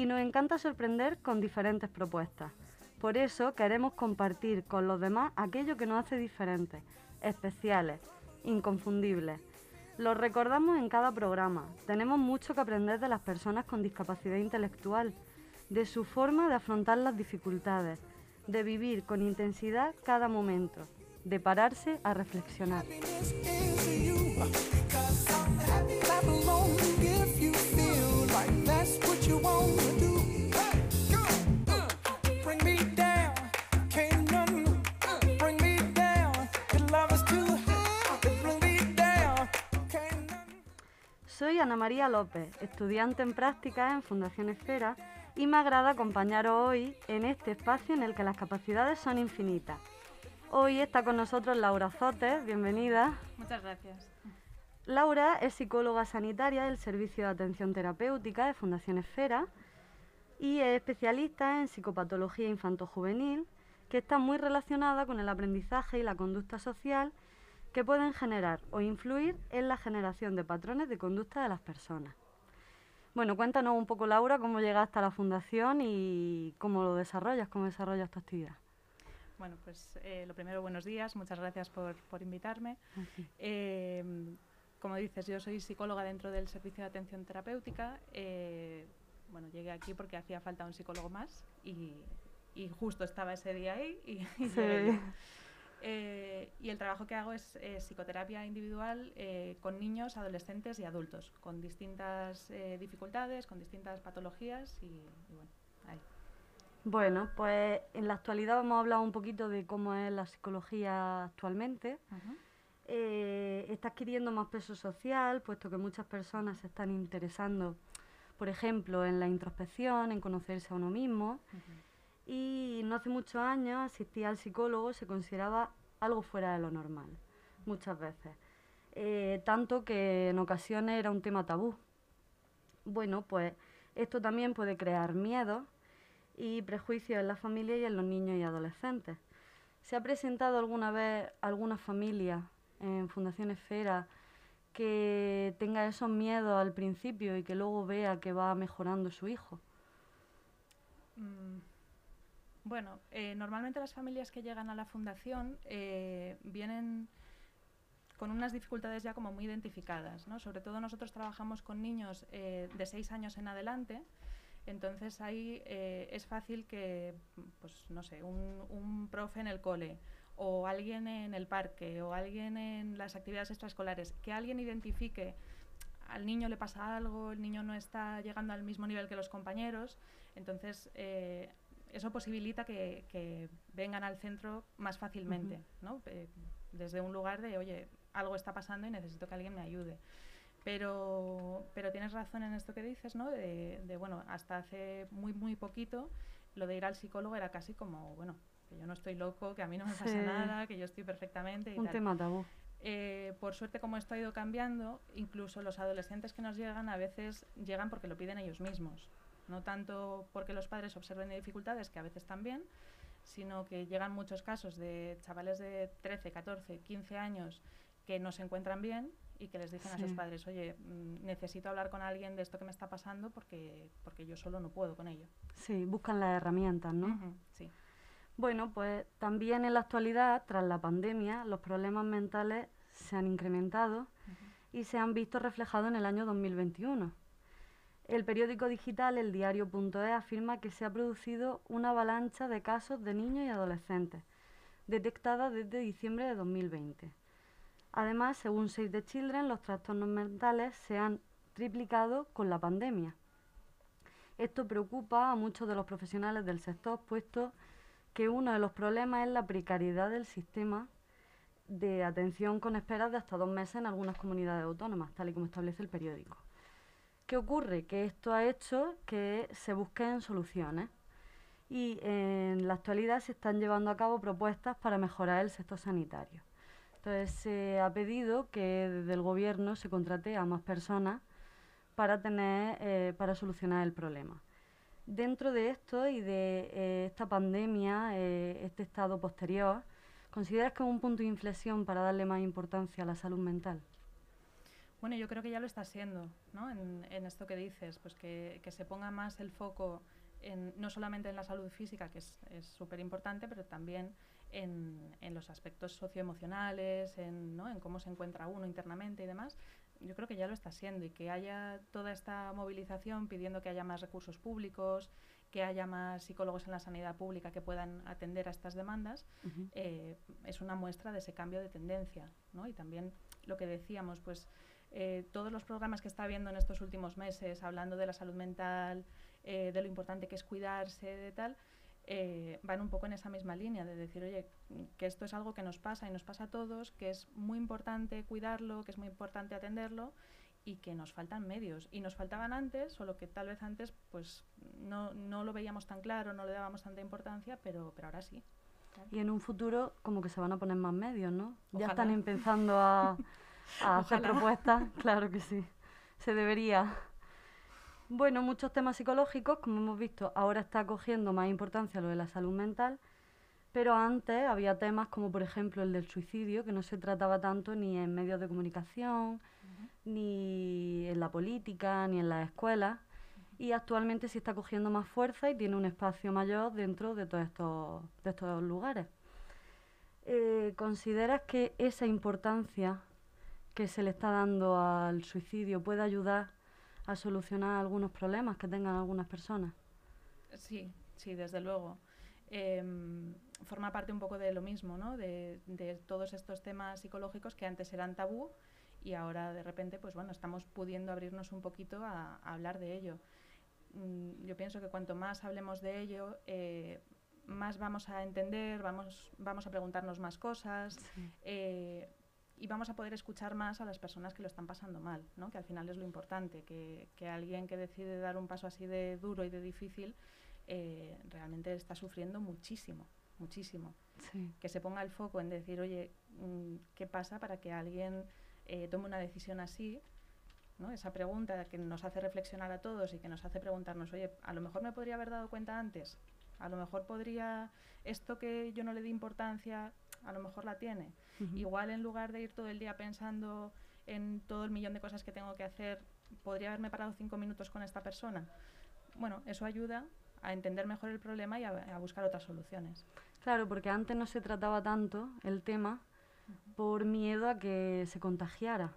y nos encanta sorprender con diferentes propuestas. Por eso queremos compartir con los demás aquello que nos hace diferentes, especiales, inconfundibles. Lo recordamos en cada programa. Tenemos mucho que aprender de las personas con discapacidad intelectual, de su forma de afrontar las dificultades, de vivir con intensidad cada momento, de pararse a reflexionar. Soy Ana María López, estudiante en práctica en Fundación Esfera y me agrada acompañaros hoy en este espacio en el que las capacidades son infinitas. Hoy está con nosotros Laura Zotes, bienvenida. Muchas gracias. Laura es psicóloga sanitaria del Servicio de Atención Terapéutica de Fundación Esfera y es especialista en psicopatología infanto-juvenil, que está muy relacionada con el aprendizaje y la conducta social que pueden generar o influir en la generación de patrones de conducta de las personas. Bueno, cuéntanos un poco, Laura, cómo llegaste a la fundación y cómo lo desarrollas, cómo desarrollas tu actividad. Bueno, pues eh, lo primero, buenos días, muchas gracias por, invitarme. Eh, como dices, yo soy psicóloga dentro del servicio de atención terapéutica. Eh, bueno, llegué aquí porque hacía falta un psicólogo más y, justo estaba ese día ahí y, Eh, y el trabajo que hago es psicoterapia individual eh, con niños, adolescentes y adultos, con distintas eh, dificultades, con distintas patologías y, bueno, ahí. Bueno, pues en la actualidad vamos a hablar un poquito de cómo es la psicología actualmente. está adquiriendo más peso social, puesto que muchas personas se están interesando, por ejemplo, en la introspección, en conocerse a uno mismo y no hace muchos años asistía al psicólogo se consideraba algo fuera de lo normal, muchas veces. Eh, tanto que en ocasiones era un tema tabú. Bueno, pues esto también puede crear miedo y prejuicios en la familia y en los niños y adolescentes. ¿Se ha presentado alguna vez alguna familia en Fundación Esfera que tenga esos miedos al principio y que luego vea que va mejorando su hijo? Mm, bueno, eh, normalmente las familias que llegan a la fundación eh, vienen con unas dificultades ya como muy identificadas, ¿no? Sobre todo nosotros trabajamos con niños eh, de seis años en adelante, entonces ahí es fácil que, pues no sé, un, un, profe en el cole o alguien en el parque o alguien en las actividades extraescolares, que alguien identifique al niño le pasa algo, el niño no está llegando al mismo nivel que los compañeros, entonces eso posibilita que, vengan al centro más fácilmente, ¿no? Eh, desde un lugar de, oye, algo está pasando y necesito que alguien me ayude. Pero, pero tienes razón en esto que dices, ¿no? De, bueno, hasta hace muy, muy poquito, lo de ir al psicólogo era casi como, bueno, que yo no estoy loco, que a mí no me pasa nada, que yo estoy perfectamente. Y un tema tabú. Eh, por suerte, como esto ha ido cambiando, incluso los adolescentes que nos llegan a veces llegan porque lo piden ellos mismos no tanto porque los padres observen dificultades, que a veces también, sino que llegan muchos casos de chavales de 13, 14, 15 años que no se encuentran bien y que les dicen a sus padres, oye, mm, necesito hablar con alguien de esto que me está pasando porque, porque yo solo no puedo con ello. Sí, buscan las herramientas, ¿no? sí. Bueno, pues también en la actualidad, tras la pandemia, los problemas mentales se han incrementado y se han visto reflejados en el año 2021. El periódico digital El Diario.es afirma que se ha producido una avalancha de casos de niños y adolescentes, detectada desde diciembre de 2020. Además, según Save the Children, los trastornos mentales se han triplicado con la pandemia. Esto preocupa a muchos de los profesionales del sector, puesto que uno de los problemas es la precariedad del sistema de atención con esperas de hasta dos meses en algunas comunidades autónomas, tal y como establece el periódico. ¿Qué ocurre? Que esto ha hecho que se busquen soluciones y en la actualidad se están llevando a cabo propuestas para mejorar el sector sanitario. Entonces se ha pedido que desde el gobierno se contrate a más personas para tener eh, para solucionar el problema. Dentro de esto y de eh, esta pandemia, eh, este estado posterior, ¿consideras que es un punto de inflexión para darle más importancia a la salud mental? Bueno, yo creo que ya lo está siendo, ¿no? En, esto que dices, pues que, se ponga más el foco en, no solamente en la salud física, que es súper importante, pero también en, en, los aspectos socioemocionales, en, ¿no? en cómo se encuentra uno internamente y demás. Yo creo que ya lo está siendo y que haya toda esta movilización pidiendo que haya más recursos públicos, que haya más psicólogos en la sanidad pública que puedan atender a estas demandas, eh, es una muestra de ese cambio de tendencia. ¿no? Y también lo que decíamos, pues eh, todos los programas que está habiendo en estos últimos meses, hablando de la salud mental, eh, de lo importante que es cuidarse, de tal, eh, van un poco en esa misma línea, de decir, oye, que esto es algo que nos pasa y nos pasa a todos, que es muy importante cuidarlo, que es muy importante atenderlo y que nos faltan medios. Y nos faltaban antes, solo que tal vez antes pues no, no lo veíamos tan claro, no le dábamos tanta importancia, pero, pero ahora sí. Y en un futuro como que se van a poner más medios, ¿no? Ya están empezando a... a hacer propuestas, claro que sí, se debería. Bueno, muchos temas psicológicos, como hemos visto, ahora está cogiendo más importancia lo de la salud mental, pero antes había temas como por ejemplo el del suicidio, que no se trataba tanto ni en medios de comunicación, ni en la política, ni en las escuelas, y actualmente sí está cogiendo más fuerza y tiene un espacio mayor dentro de todos estos, de estos lugares. Eh, ¿Consideras que esa importancia que se le está dando al suicidio puede ayudar a solucionar algunos problemas que tengan algunas personas. Sí, sí, desde luego. Em, forma parte un poco de lo mismo, ¿no? De, todos estos temas psicológicos que antes eran tabú y ahora de repente, pues bueno, estamos pudiendo abrirnos un poquito a, hablar de ello. Mm, yo pienso que cuanto más hablemos de ello, eh, más vamos a entender, vamos, vamos a preguntarnos más cosas. Eh, y vamos a poder escuchar más a las personas que lo están pasando mal, ¿no? que al final es lo importante, que, que alguien que decide dar un paso así de duro y de difícil eh, realmente está sufriendo muchísimo, muchísimo. Que se ponga el foco en decir, oye, mm, ¿qué pasa para que alguien eh, tome una decisión así? ¿no? Esa pregunta que nos hace reflexionar a todos y que nos hace preguntarnos, oye, a lo mejor me podría haber dado cuenta antes, a lo mejor podría, esto que yo no le di importancia, a lo mejor la tiene. Igual en lugar de ir todo el día pensando en todo el millón de cosas que tengo que hacer, podría haberme parado cinco minutos con esta persona. Bueno, eso ayuda a entender mejor el problema y a, buscar otras soluciones. Claro, porque antes no se trataba tanto el tema por miedo a que se contagiara.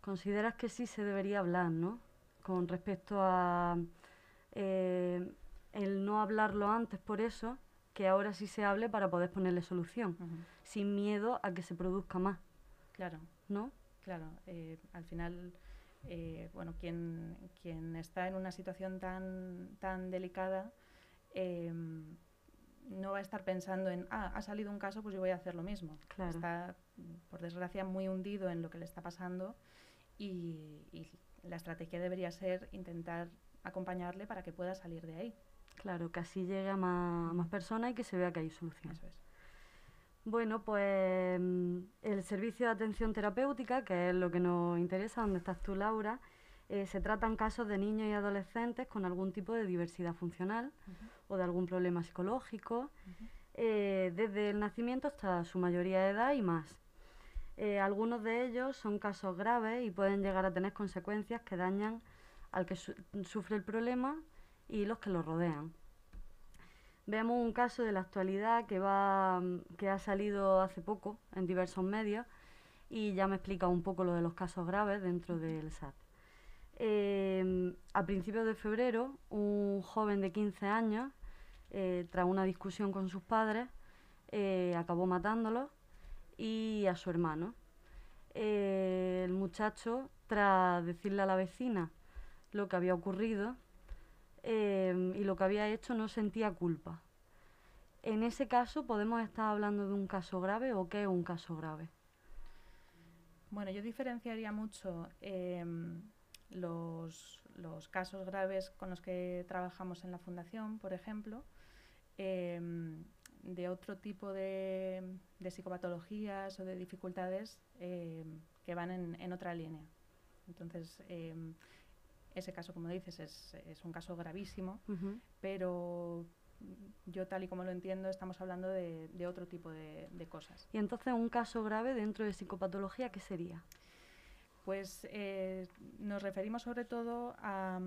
Consideras que sí se debería hablar, ¿no? Con respecto a eh, el no hablarlo antes por eso que ahora sí se hable para poder ponerle solución, sin miedo a que se produzca más. Claro. ¿No? Claro, eh, al final, eh, bueno, quien, quien está en una situación tan, tan delicada em, no va a estar pensando en, ah, ha salido un caso, pues yo voy a hacer lo mismo. Está, por desgracia, muy hundido en lo que le está pasando y, y la estrategia debería ser intentar acompañarle para que pueda salir de ahí. Claro, que así llegue a más, personas y que se vea que hay soluciones. Bueno, pues mm, el servicio de atención terapéutica, que es lo que nos interesa, donde estás tú, Laura, eh, se tratan casos de niños y adolescentes con algún tipo de diversidad funcional o de algún problema psicológico, eh, desde el nacimiento hasta su mayoría de edad y más. Eh, algunos de ellos son casos graves y pueden llegar a tener consecuencias que dañan al que sufre el problema y los que lo rodean. Vemos un caso de la actualidad que, va, que ha salido hace poco en diversos medios y ya me explica un poco lo de los casos graves dentro del SAT. Em, a principios de febrero, un joven de 15 años, eh, tras una discusión con sus padres, eh, acabó matándolo y a su hermano. Eh, el muchacho, tras decirle a la vecina lo que había ocurrido, Em, y lo que había hecho no sentía culpa. En ese caso, ¿podemos estar hablando de un caso grave o qué es un caso grave? Bueno, yo diferenciaría mucho em, los, casos graves con los que trabajamos en la fundación, por ejemplo, em, de otro tipo de, psicopatologías o de dificultades que van en, otra línea. Entonces, ese caso, como dices, es, un caso gravísimo, pero yo tal y como lo entiendo, estamos hablando de, otro tipo de, cosas. Y entonces, un caso grave dentro de psicopatología, ¿qué sería? Pues eh, nos referimos sobre todo a,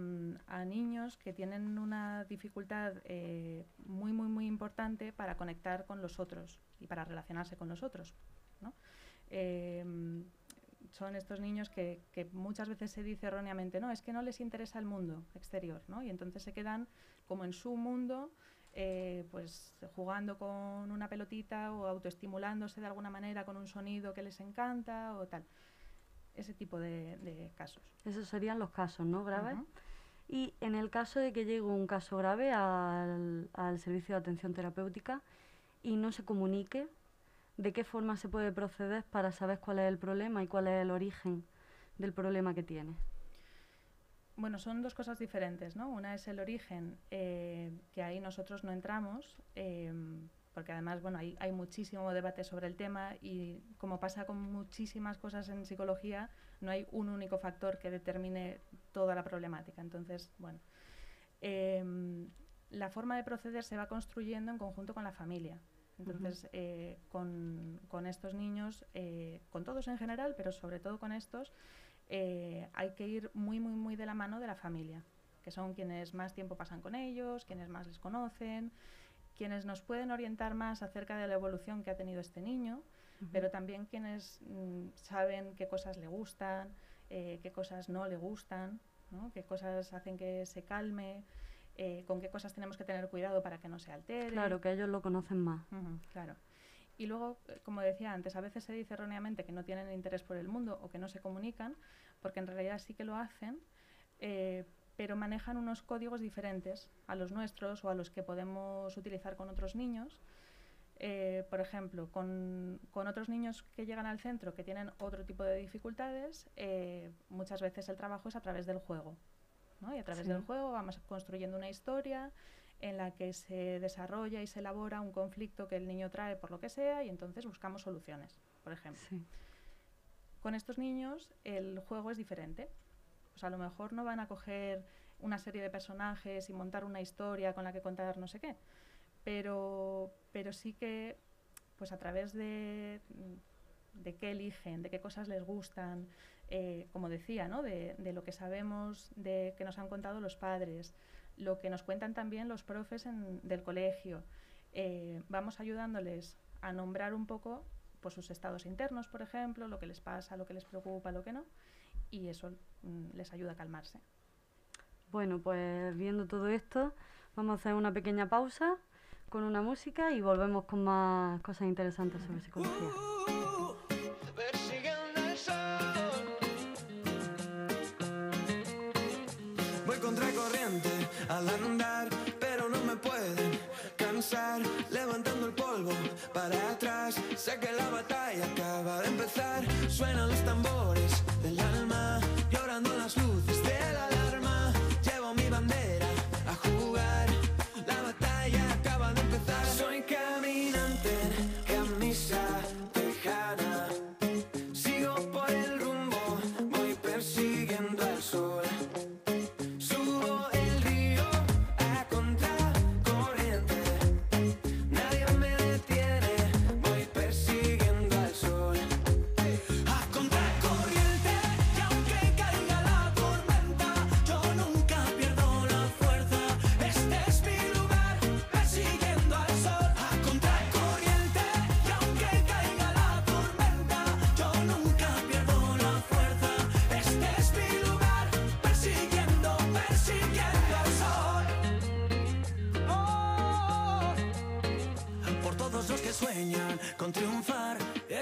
niños que tienen una dificultad eh, muy, muy, muy importante para conectar con los otros y para relacionarse con los otros. Em, son estos niños que, muchas veces se dice erróneamente, no, es que no les interesa el mundo exterior, ¿no? Y entonces se quedan como en su mundo, eh, pues jugando con una pelotita o autoestimulándose de alguna manera con un sonido que les encanta o tal ese tipo de, casos. Esos serían los casos, ¿no? Graves. Y en el caso de que llegue un caso grave al, servicio de atención terapéutica y no se comunique, ¿de qué forma se puede proceder para saber cuál es el problema y cuál es el origen del problema que tiene? Bueno, son dos cosas diferentes, ¿no? Una es el origen, eh, que ahí nosotros no entramos, eh, porque además bueno, hay, muchísimo debate sobre el tema y como pasa con muchísimas cosas en psicología, no hay un único factor que determine toda la problemática. Entonces, bueno, em, la forma de proceder se va construyendo en conjunto con la familia. Entonces, eh, con, con, estos niños, eh, con todos en general, pero sobre todo con estos, eh, hay que ir muy, muy, muy de la mano de la familia, que son quienes más tiempo pasan con ellos, quienes más les conocen, quienes nos pueden orientar más acerca de la evolución que ha tenido este niño, pero también quienes mm, saben qué cosas le gustan, eh, qué cosas no le gustan, qué cosas hacen que se calme, eh, con qué cosas tenemos que tener cuidado para que no se altere. Claro, que ellos lo conocen más. claro. Y luego, eh, como decía antes, a veces se dice erróneamente que no tienen interés por el mundo o que no se comunican, porque en realidad sí que lo hacen, pero manejan unos códigos diferentes a los nuestros o a los que podemos utilizar con otros niños. Eh, por ejemplo, con, otros niños que llegan al centro que tienen otro tipo de dificultades, eh, muchas veces el trabajo es a través del juego. Y a través del juego vamos construyendo una historia en la que se desarrolla y se elabora un conflicto que el niño trae por lo que sea y entonces buscamos soluciones, por ejemplo. Con estos niños el juego es diferente. Pues a lo mejor no van a coger una serie de personajes y montar una historia con la que contar no sé qué, pero, pero sí que pues a través de, de qué eligen, de qué cosas les gustan, eh, como decía, ¿no? de, lo que sabemos, de que nos han contado los padres, lo que nos cuentan también los profes del colegio. Eh, vamos ayudándoles a nombrar un poco pues, sus estados internos, por ejemplo, lo que les pasa, lo que les preocupa, lo que no, y eso mm, les ayuda a calmarse. Bueno, pues viendo todo esto, vamos a hacer una pequeña pausa con una música y volvemos con más cosas interesantes sobre psicología. Al andar, pero no me pueden cansar. Levantando el polvo para atrás, sé que la batalla acaba de empezar. Suenan los tambores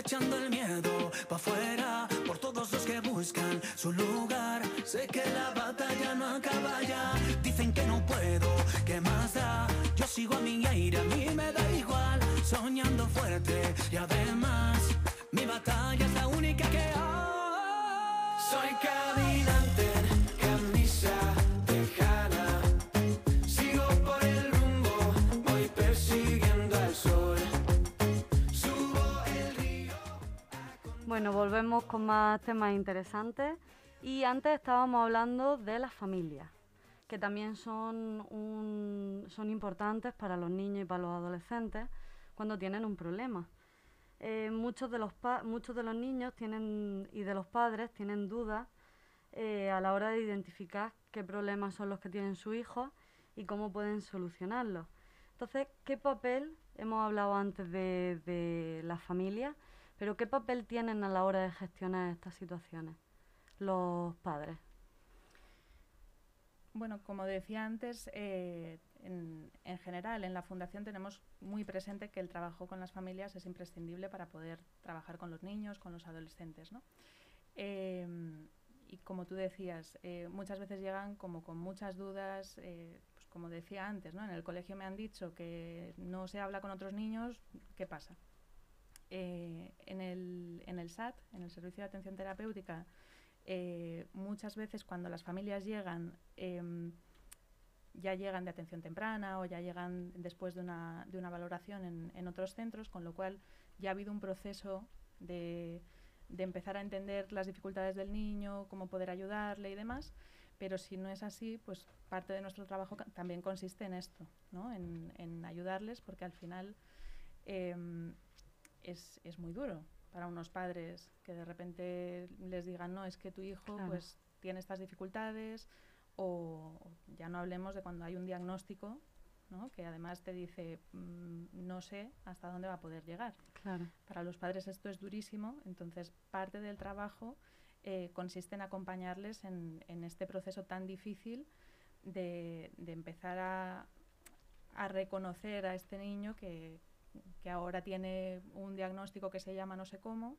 echando el miedo pa' afuera por todos los que buscan su lugar. Sé que la batalla no acaba ya. Dicen que no puedo, ¿qué más da? Yo sigo a mi aire, a mí me da igual. Soñando fuerte y además, mi batalla es la única que hay. Soy caminante, Bueno, volvemos con más temas interesantes y antes estábamos hablando de las familias, que también son, son importantes para los niños y para los adolescentes cuando tienen un problema. Eh, muchos, de los muchos de los niños tienen y de los padres tienen dudas eh, a la hora de identificar qué problemas son los que tienen sus hijos y cómo pueden solucionarlos. Entonces, ¿qué papel, hemos hablado antes de, de la familia, pero qué papel tienen a la hora de gestionar estas situaciones los padres? Bueno, como decía antes, eh, en, general en la Fundación tenemos muy presente que el trabajo con las familias es imprescindible para poder trabajar con los niños, con los adolescentes. ¿no? Em, y como tú decías, eh, muchas veces llegan como con muchas dudas, eh, pues como decía antes, ¿no? en el colegio me han dicho que no se habla con otros niños, ¿qué pasa? En, el, en el SAT, en el Servicio de Atención Terapéutica, eh, muchas veces cuando las familias llegan, em, ya llegan de atención temprana o ya llegan después de una, de una valoración en, otros centros, con lo cual ya ha habido un proceso de, de, empezar a entender las dificultades del niño, cómo poder ayudarle y demás. Pero si no es así, pues parte de nuestro trabajo también consiste en esto, ¿no? en, en ayudarles, porque al final em, es, es muy duro para unos padres que de repente les digan, no, es que tu hijo pues tiene estas dificultades, o ya no hablemos de cuando hay un diagnóstico, ¿no? que además te dice, mm, no sé hasta dónde va a poder llegar. Para los padres esto es durísimo, entonces parte del trabajo eh, consiste en acompañarles en, en, este proceso tan difícil de, de empezar a, a reconocer a este niño que, que ahora tiene un diagnóstico que se llama no sé cómo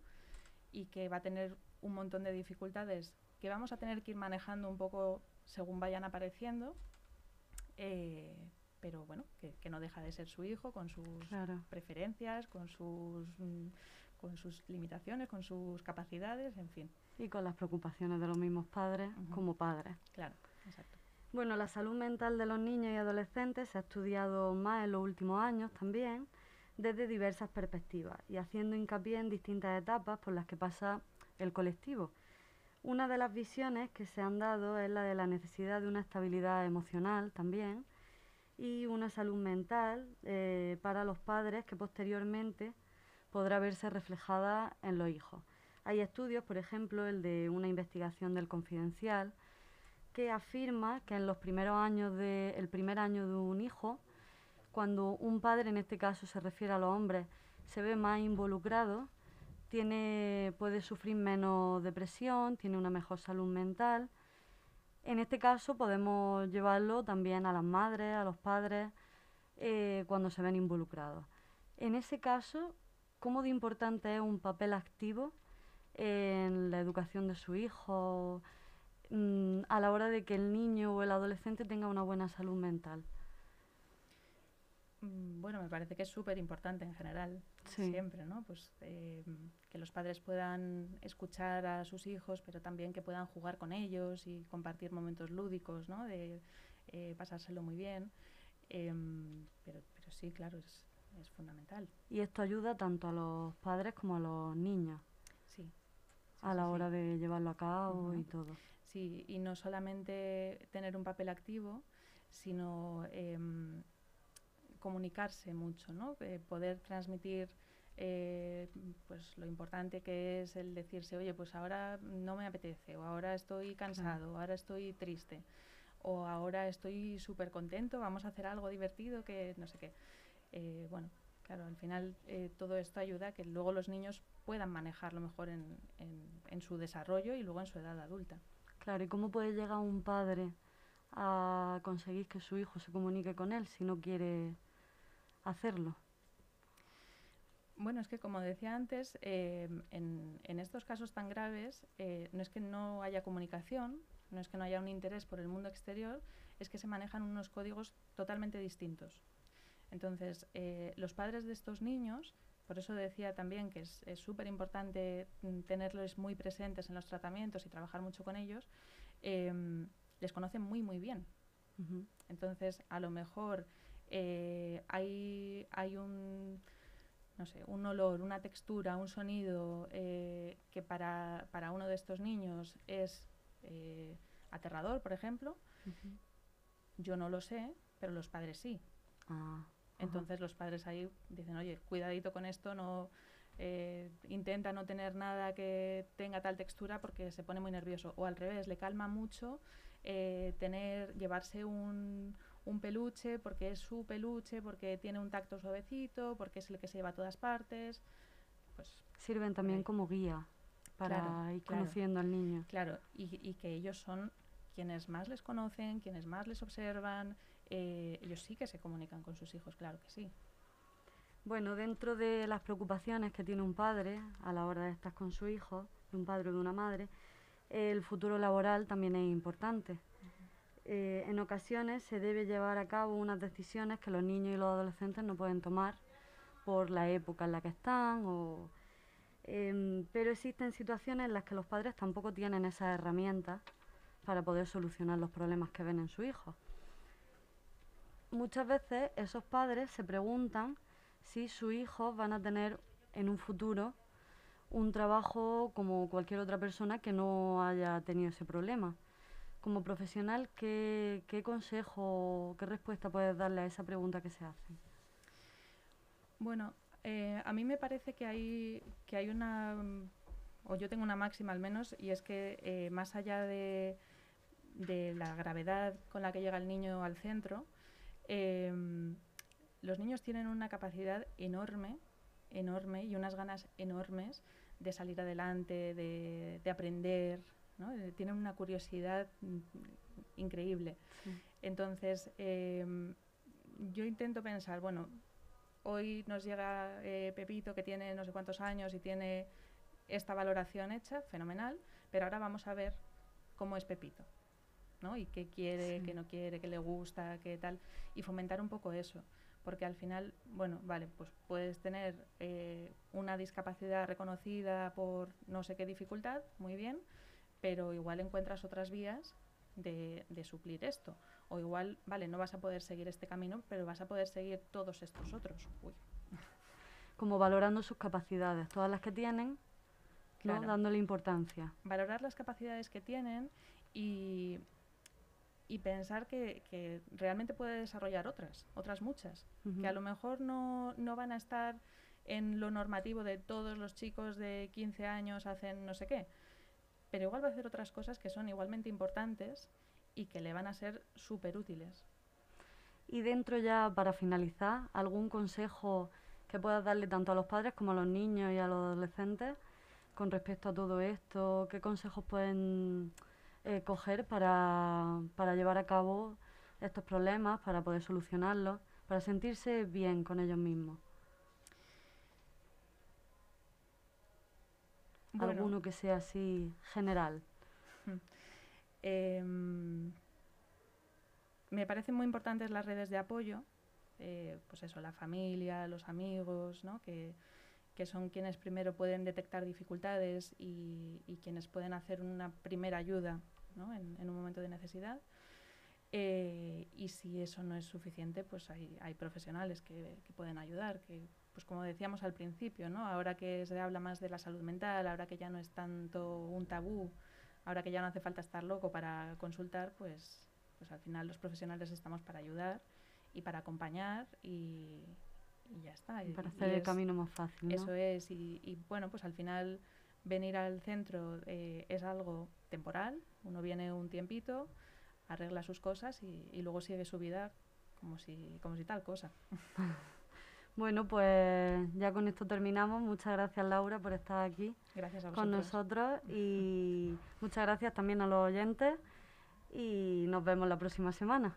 y que va a tener un montón de dificultades que vamos a tener que ir manejando un poco según vayan apareciendo, eh, pero bueno, que, no deja de ser su hijo con sus preferencias, con sus, con sus limitaciones, con sus capacidades, en fin. Y con las preocupaciones de los mismos padres como padres. Claro, exacto. Bueno, la salud mental de los niños y adolescentes se ha estudiado más en los últimos años también desde diversas perspectivas y haciendo hincapié en distintas etapas por las que pasa el colectivo. Una de las visiones que se han dado es la de la necesidad de una estabilidad emocional también y una salud mental eh, para los padres que posteriormente podrá verse reflejada en los hijos. Hay estudios, por ejemplo, el de una investigación del Confidencial, que afirma que en los primeros años de, el primer año de un hijo cuando un padre, en este caso se refiere a los hombres, se ve más involucrado, tiene, puede sufrir menos depresión, tiene una mejor salud mental. En este caso podemos llevarlo también a las madres, a los padres, eh, cuando se ven involucrados. En ese caso, ¿cómo de importante es un papel activo en la educación de su hijo mm, a la hora de que el niño o el adolescente tenga una buena salud mental? Mm, bueno, me parece que es súper importante en general, siempre, ¿no? Pues eh, que los padres puedan escuchar a sus hijos, pero también que puedan jugar con ellos y compartir momentos lúdicos, ¿no? De eh, pasárselo muy bien. Em, pero, pero sí, claro, es, es, fundamental. Y esto ayuda tanto a los padres como a los niños. Sí. a la hora de llevarlo a cabo y todo. Sí, y no solamente tener un papel activo, sino em, comunicarse mucho, ¿no? Eh, poder transmitir eh, pues lo importante que es el decirse, oye, pues ahora no me apetece, o ahora estoy cansado, o ahora estoy triste, o ahora estoy súper contento, vamos a hacer algo divertido que no sé qué. Eh, bueno, claro, al final todo esto ayuda a que luego los niños puedan manejarlo mejor en, en, en su desarrollo y luego en su edad adulta. Claro, ¿y cómo puede llegar un padre a conseguir que su hijo se comunique con él si no quiere hacerlo? Bueno, es que como decía antes, eh, en, estos casos tan graves, eh, no es que no haya comunicación, no es que no haya un interés por el mundo exterior, es que se manejan unos códigos totalmente distintos. Entonces, eh, los padres de estos niños, por eso decía también que es súper importante mm, tenerlos muy presentes en los tratamientos y trabajar mucho con ellos, les conocen muy, muy bien. Entonces, a lo mejor eh, hay, hay un no sé, un olor, una textura, un sonido eh, que para, para, uno de estos niños es eh, aterrador, por ejemplo, yo no lo sé, pero los padres sí. Ah, Entonces los padres ahí dicen, oye, cuidadito con esto, no eh, intenta no tener nada que tenga tal textura porque se pone muy nervioso. O al revés, le calma mucho tener, llevarse un, un peluche porque es su peluche, porque tiene un tacto suavecito, porque es el que se lleva a todas partes. Pues Sirven también como guía para ir conociendo al niño. Claro, y, que ellos son quienes más les conocen, quienes más les observan, eh, ellos sí que se comunican con sus hijos, claro que sí. Bueno, dentro de las preocupaciones que tiene un padre a la hora de estar con su hijo, de un padre o de una madre, el futuro laboral también es importante. Eh, en ocasiones se debe llevar a cabo unas decisiones que los niños y los adolescentes no pueden tomar por la época en la que están, em, pero existen situaciones en las que los padres tampoco tienen esas herramientas para poder solucionar los problemas que ven en su hijo. Muchas veces esos padres se preguntan si sus hijos van a tener en un futuro un trabajo como cualquier otra persona que no haya tenido ese problema como profesional, ¿qué, consejo, qué respuesta puedes darle a esa pregunta que se hace? Bueno, eh, a mí me parece que hay, que hay una, o yo tengo una máxima al menos, y es que eh, más allá de, de, la gravedad con la que llega el niño al centro, em, los niños tienen una capacidad enorme, enorme y unas ganas enormes de salir adelante, de, de aprender, eh, tienen una curiosidad mm, increíble. Entonces, em, yo intento pensar, bueno, hoy nos llega eh, Pepito que tiene no sé cuántos años y tiene esta valoración hecha, fenomenal, pero ahora vamos a ver cómo es Pepito, ¿no? Y qué quiere, qué no quiere, qué le gusta, qué tal, y fomentar un poco eso, porque al final, bueno, vale, pues puedes tener eh, una discapacidad reconocida por no sé qué dificultad, muy bien, pero igual encuentras otras vías de, suplir esto. O igual, vale, no vas a poder seguir este camino, pero vas a poder seguir todos estos otros. Como valorando sus capacidades, todas las que tienen, dándole importancia. Valorar las capacidades que tienen y, y pensar que, realmente puede desarrollar otras, otras muchas, que a lo mejor no, no van a estar en lo normativo de todos los chicos de 15 años hacen no sé qué, pero igual va a hacer otras cosas que son igualmente importantes y que le van a ser súper útiles. Y dentro ya, para finalizar, ¿algún consejo que puedas darle tanto a los padres como a los niños y a los adolescentes con respecto a todo esto? ¿Qué consejos pueden eh, coger para, para llevar a cabo estos problemas, para poder solucionarlos, para sentirse bien con ellos mismos? Alguno que sea así general. Em, me parecen muy importantes las redes de apoyo, eh, pues eso, la familia, los amigos, ¿no? que, son quienes primero pueden detectar dificultades y, quienes pueden hacer una primera ayuda ¿no? en, un momento de necesidad. Eh, y si eso no es suficiente, pues hay, hay profesionales que, que, pueden ayudar, que pues como decíamos al principio, ¿no? Ahora que se habla más de la salud mental, ahora que ya no es tanto un tabú, ahora que ya no hace falta estar loco para consultar, pues, pues al final los profesionales estamos para ayudar y para acompañar y, ya está. Y para hacer el camino más fácil. Eso es, y, bueno, pues al final venir al centro eh, es algo temporal, uno viene un tiempito, arregla sus cosas y, y luego sigue su vida como si, como si tal cosa. Bueno, pues ya con esto terminamos. Muchas gracias Laura por estar aquí con nosotros y muchas gracias también a los oyentes y nos vemos la próxima semana.